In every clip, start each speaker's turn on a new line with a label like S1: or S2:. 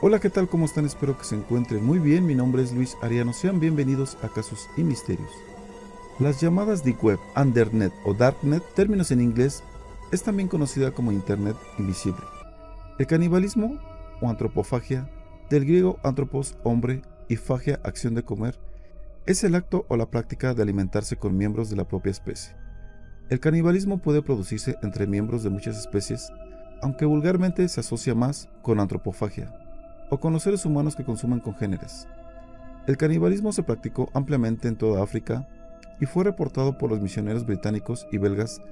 S1: Hola, ¿qué tal? ¿Cómo están? Espero que se encuentren muy bien. Mi nombre es Luis Ariano. Sean bienvenidos a Casos y Misterios. Las llamadas Deep Web, Undernet o Darknet, términos en inglés, es también conocida como Internet invisible. El canibalismo o antropofagia, del griego antropos, hombre, y fagia, acción de comer, es el acto o la práctica de alimentarse con miembros de la propia especie. El canibalismo puede producirse entre miembros de muchas especies, aunque vulgarmente se asocia más con antropofagia, o con los seres humanos que consumen congéneres. El canibalismo se practicó ampliamente en toda África y fue reportado por los misioneros británicos y belgas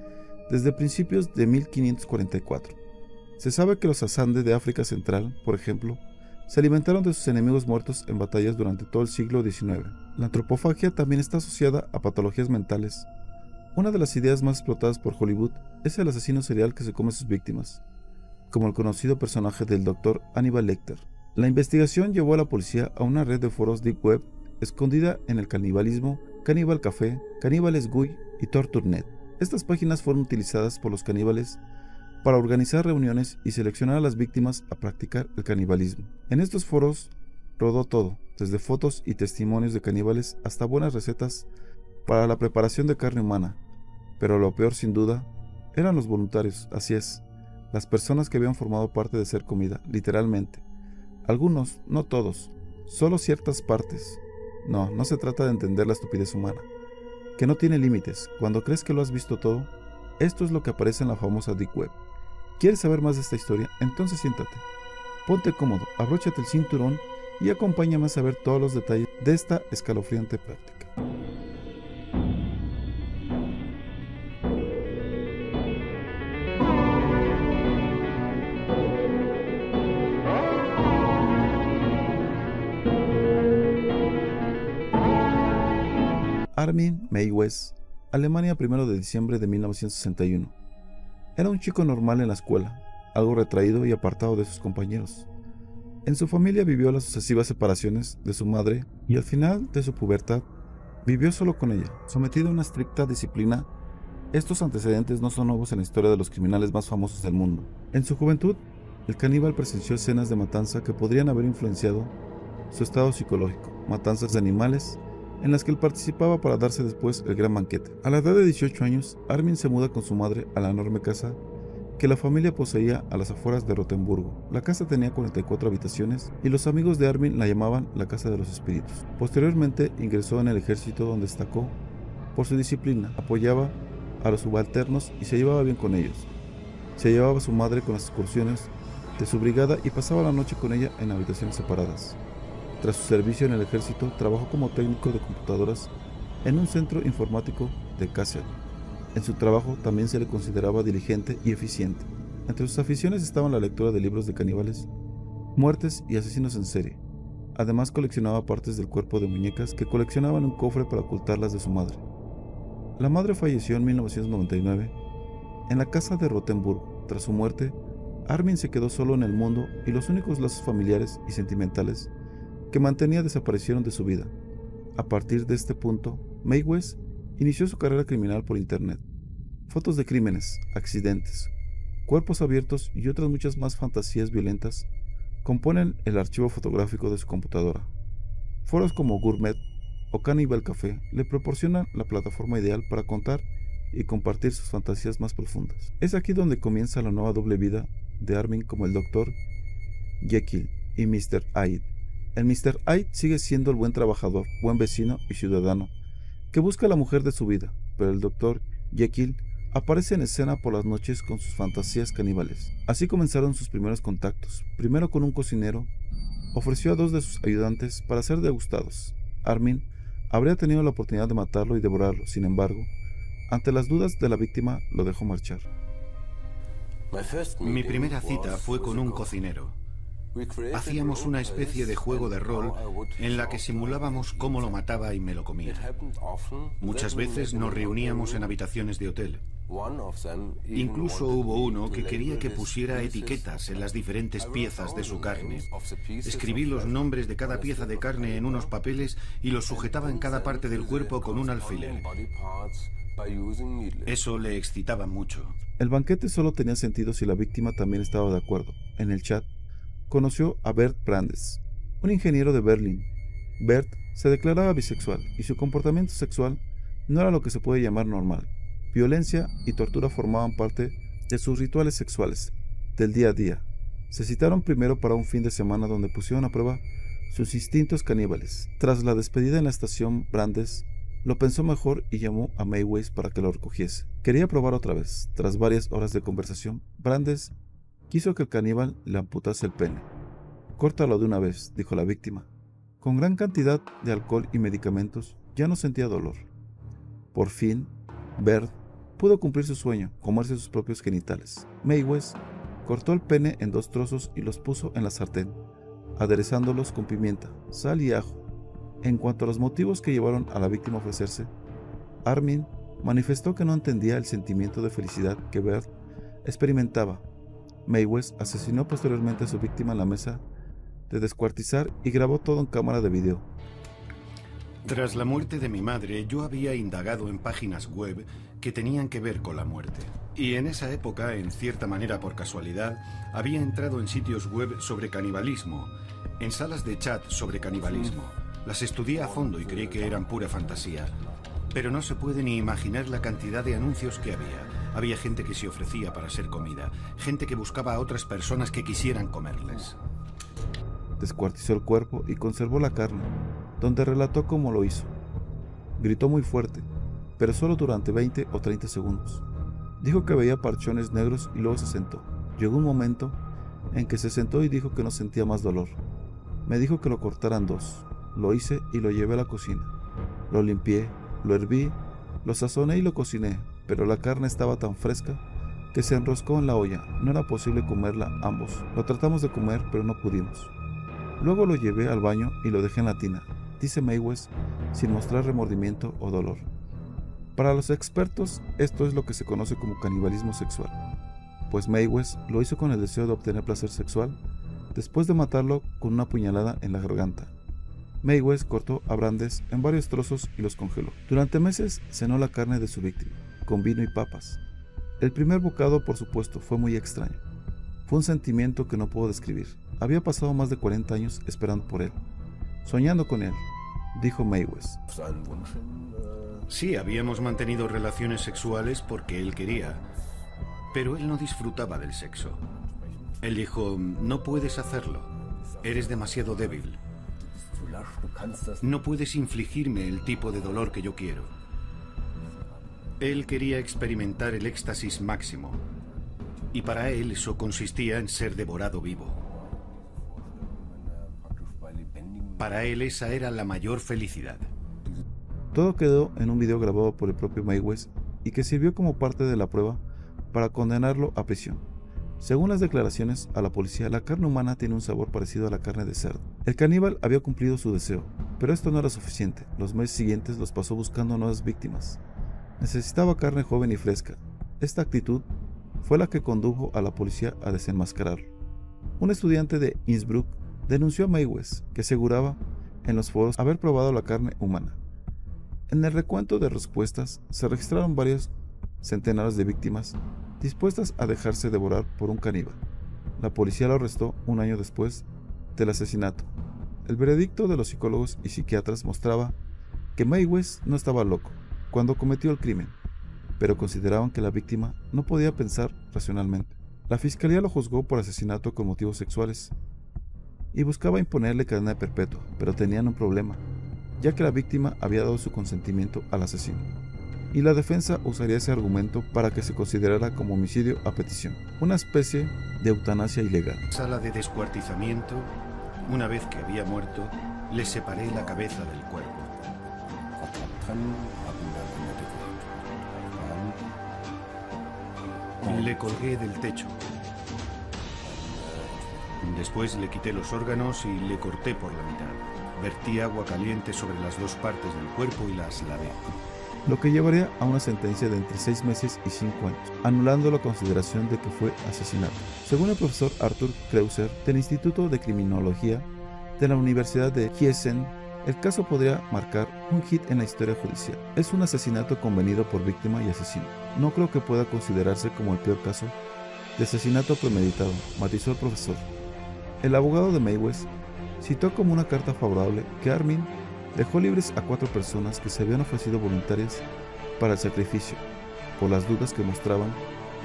S1: desde principios de 1544. Se sabe que los asande de África Central, por ejemplo, se alimentaron de sus enemigos muertos en batallas durante todo el siglo XIX. La antropofagia también está asociada a patologías mentales. Una de las ideas más explotadas por Hollywood es el asesino serial que se come a sus víctimas, como el conocido personaje del Dr. Hannibal Lecter. La investigación llevó a la policía a una red de foros deep web escondida en el canibalismo, Cannibal Café, Caníbales GUI y TortureNet. Estas páginas fueron utilizadas por los caníbales para organizar reuniones y seleccionar a las víctimas a practicar el canibalismo. En estos foros rodó todo, desde fotos y testimonios de caníbales hasta buenas recetas para la preparación de carne humana. Pero lo peor sin duda eran los voluntarios, así es, las personas que habían formado parte de ser comida, literalmente. Algunos, no todos, solo ciertas partes. No, no se trata de entender la estupidez humana, que no tiene límites. Cuando crees que lo has visto todo, esto es lo que aparece en la famosa Deep Web. ¿Quieres saber más de esta historia? Entonces siéntate. Ponte cómodo, abróchate el cinturón y acompáñame a saber todos los detalles de esta escalofriante práctica. Armin Maywes, Alemania 1 de diciembre de 1961. Era un chico normal en la escuela, algo retraído y apartado de sus compañeros. En su familia vivió las sucesivas separaciones de su madre y al final de su pubertad vivió solo con ella, sometido a una estricta disciplina. Estos antecedentes no son nuevos en la historia de los criminales más famosos del mundo. En su juventud, el caníbal presenció escenas de matanza que podrían haber influenciado su estado psicológico, matanzas de animales, en las que él participaba para darse después el gran banquete. A la edad de 18 años, Armin se muda con su madre a la enorme casa que la familia poseía a las afueras de Rotemburgo. La casa tenía 44 habitaciones y los amigos de Armin la llamaban la Casa de los Espíritus. Posteriormente ingresó en el ejército donde destacó por su disciplina, apoyaba a los subalternos y se llevaba bien con ellos. Se llevaba a su madre con las excursiones de su brigada y pasaba la noche con ella en habitaciones separadas. Tras su servicio en el ejército, trabajó como técnico de computadoras en un centro informático de Kassel. En su trabajo también se le consideraba diligente y eficiente. Entre sus aficiones estaban la lectura de libros de caníbales, muertes y asesinos en serie. Además coleccionaba partes del cuerpo de muñecas que coleccionaba en un cofre para ocultarlas de su madre. La madre falleció en 1999 en la casa de Rothenburg. Tras su muerte, Armin se quedó solo en el mundo y los únicos lazos familiares y sentimentales que mantenía desaparecieron de su vida. A partir de este punto, Maywes inició su carrera criminal por Internet. Fotos de crímenes, accidentes, cuerpos abiertos y otras muchas más fantasías violentas componen el archivo fotográfico de su computadora. Foros como Gourmet o Cannibal Café le proporcionan la plataforma ideal para contar y compartir sus fantasías más profundas. Es aquí donde comienza la nueva doble vida de Armin como el Dr. Jekyll y Mr. Hyde el Mr. Hyde sigue siendo el buen trabajador, buen vecino y ciudadano, que busca a la mujer de su vida, pero el Dr. Jekyll aparece en escena por las noches con sus fantasías caníbales. Así comenzaron sus primeros contactos, primero con un cocinero, ofreció a dos de sus ayudantes para ser degustados. Armin habría tenido la oportunidad de matarlo y devorarlo, sin embargo, ante las dudas de la víctima lo dejó marchar.
S2: Mi primera cita fue con un cocinero. Hacíamos una especie de juego de rol en la que simulábamos cómo lo mataba y me lo comía. Muchas veces nos reuníamos en habitaciones de hotel. Incluso hubo uno que quería que pusiera etiquetas en las diferentes piezas de su carne. Escribí los nombres de cada pieza de carne en unos papeles y los sujetaba en cada parte del cuerpo con un alfiler. Eso le excitaba mucho.
S1: El banquete solo tenía sentido si la víctima también estaba de acuerdo. En el chat, conoció a Bert Brandes, un ingeniero de Berlín. Bert se declaraba bisexual y su comportamiento sexual no era lo que se puede llamar normal. Violencia y tortura formaban parte de sus rituales sexuales del día a día. Se citaron primero para un fin de semana donde pusieron a prueba sus instintos caníbales. Tras la despedida en la estación Brandes, lo pensó mejor y llamó a Mayways para que lo recogiese. Quería probar otra vez. Tras varias horas de conversación, Brandes quiso que el caníbal le amputase el pene. Córtalo de una vez, dijo la víctima. Con gran cantidad de alcohol y medicamentos, ya no sentía dolor. Por fin, Bert pudo cumplir su sueño, comerse sus propios genitales. Mayweather cortó el pene en dos trozos y los puso en la sartén, aderezándolos con pimienta, sal y ajo. En cuanto a los motivos que llevaron a la víctima a ofrecerse, Armin manifestó que no entendía el sentimiento de felicidad que Bert experimentaba. Mayweather asesinó posteriormente a su víctima en la mesa de descuartizar y grabó todo en cámara de video.
S2: Tras la muerte de mi madre, yo había indagado en páginas web que tenían que ver con la muerte. Y en esa época, en cierta manera por casualidad, había entrado en sitios web sobre canibalismo, en salas de chat sobre canibalismo. Las estudié a fondo y creí que eran pura fantasía. Pero no se puede ni imaginar la cantidad de anuncios que había. Había gente que se ofrecía para ser comida, gente que buscaba a otras personas que quisieran comerles.
S1: Descuartizó el cuerpo y conservó la carne, donde relató cómo lo hizo. Gritó muy fuerte, pero solo durante 20 o 30 segundos. Dijo que veía parchones negros y luego se sentó. Llegó un momento en que se sentó y dijo que no sentía más dolor. Me dijo que lo cortaran dos. Lo hice y lo llevé a la cocina. Lo limpié, lo herví, lo sazoné y lo cociné, pero la carne estaba tan fresca que se enroscó en la olla. No era posible comerla ambos. Lo tratamos de comer, pero no pudimos. Luego lo llevé al baño y lo dejé en la tina, dice Mayweather sin mostrar remordimiento o dolor. Para los expertos, esto es lo que se conoce como canibalismo sexual, pues Mayweather lo hizo con el deseo de obtener placer sexual después de matarlo con una puñalada en la garganta. Mayweather cortó a Brandes en varios trozos y los congeló. Durante meses cenó la carne de su víctima, con vino y papas. El primer bocado, por supuesto, fue muy extraño. Fue un sentimiento que no puedo describir. Había pasado más de 40 años esperando por él, soñando con él, dijo Mayweather.
S2: Sí, habíamos mantenido relaciones sexuales porque él quería, pero él no disfrutaba del sexo. Él dijo, no puedes hacerlo, eres demasiado débil. No puedes infligirme el tipo de dolor que yo quiero. Él quería experimentar el éxtasis máximo, y para él eso consistía en ser devorado vivo. Para él esa era la mayor felicidad.
S1: Todo quedó en un video grabado por el propio Mayweather y que sirvió como parte de la prueba para condenarlo a prisión. Según las declaraciones a la policía, la carne humana tiene un sabor parecido a la carne de cerdo. El caníbal había cumplido su deseo, pero esto no era suficiente. Los meses siguientes los pasó buscando nuevas víctimas. Necesitaba carne joven y fresca. Esta actitud fue la que condujo a la policía a desenmascararlo. Un estudiante de Innsbruck denunció a Mayweather, que aseguraba en los foros haber probado la carne humana. En el recuento de respuestas se registraron varios centenares de víctimas dispuestas a dejarse devorar por un caníbal. La policía lo arrestó un año después del asesinato. El veredicto de los psicólogos y psiquiatras mostraba que Mayweather no estaba loco cuando cometió el crimen, pero consideraban que la víctima no podía pensar racionalmente. La fiscalía lo juzgó por asesinato con motivos sexuales y buscaba imponerle cadena perpetua, pero tenían un problema ya que la víctima había dado su consentimiento al asesino. Y la defensa usaría ese argumento para que se considerara como homicidio a petición, una especie de eutanasia ilegal.
S2: Sala de descuartizamiento, una vez que había muerto, le separé la cabeza del cuerpo. Le colgué del techo. Después le quité los órganos y le corté por la mitad. Vertí agua caliente sobre las dos partes del cuerpo y las lavé.
S1: Lo que llevaría a una sentencia de entre seis meses y cinco años, anulando la consideración de que fue asesinato. Según el profesor Arthur Kreuser del Instituto de Criminología de la Universidad de Gießen, el caso podría marcar un hit en la historia judicial. Es un asesinato convenido por víctima y asesino. No creo que pueda considerarse como el peor caso de asesinato premeditado, matizó el profesor. El abogado de Mayweather citó como una carta favorable que Armin dejó libres a cuatro personas que se habían ofrecido voluntarias para el sacrificio, por las dudas que mostraban.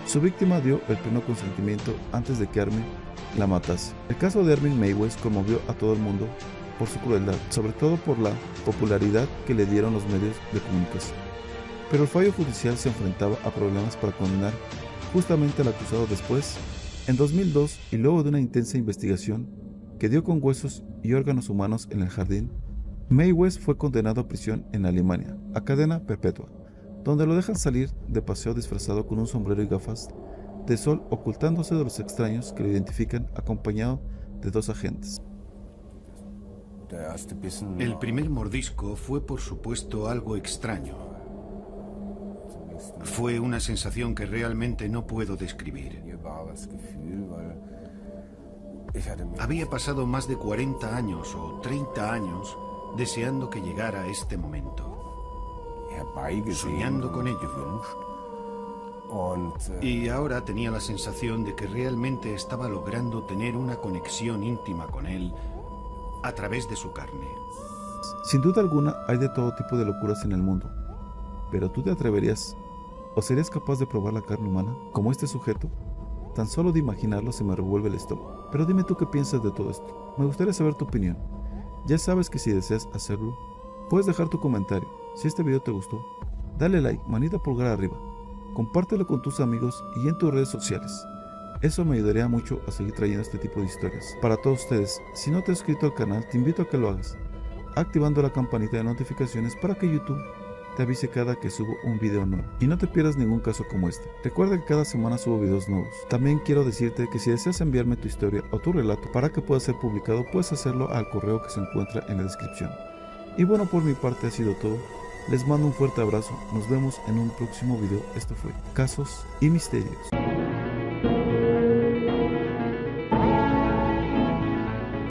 S1: Su víctima dio el pleno consentimiento antes de que Armin la matase. El caso de Armin Mayweather conmovió a todo el mundo por su crueldad, sobre todo por la popularidad que le dieron los medios de comunicación. Pero el fallo judicial se enfrentaba a problemas para condenar justamente al acusado después, en 2002 y luego de una intensa investigación que dio con huesos y órganos humanos en el jardín, May West fue condenado a prisión en Alemania, a cadena perpetua, donde lo dejan salir de paseo disfrazado con un sombrero y gafas de sol ocultándose de los extraños que lo identifican acompañado de dos agentes.
S2: El primer mordisco fue por supuesto algo extraño. Fue una sensación que realmente no puedo describir. Había pasado más de 40 años o 30 años deseando que llegara este momento, soñando con ello. Y ahora tenía la sensación de que realmente estaba logrando tener una conexión íntima con él a través de su carne.
S1: Sin duda alguna hay de todo tipo de locuras en el mundo, pero tú te atreverías o serías capaz de probar la carne humana como este sujeto? Tan solo de imaginarlo se me revuelve el estómago. Pero dime tú qué piensas de todo esto. Me gustaría saber tu opinión. Ya sabes que si deseas hacerlo, puedes dejar tu comentario. Si este video te gustó, dale like, manita pulgar arriba. Compártelo con tus amigos y en tus redes sociales. Eso me ayudaría mucho a seguir trayendo este tipo de historias. Para todos ustedes, si no te has suscrito al canal, te invito a que lo hagas, activando la campanita de notificaciones para que YouTube te avise cada que subo un video nuevo. Y no te pierdas ningún caso como este. Recuerda que cada semana subo videos nuevos. También quiero decirte que si deseas enviarme tu historia o tu relato para que pueda ser publicado, puedes hacerlo al correo que se encuentra en la descripción. Y bueno, por mi parte ha sido todo. Les mando un fuerte abrazo. Nos vemos en un próximo video. Esto fue Casos y Misterios.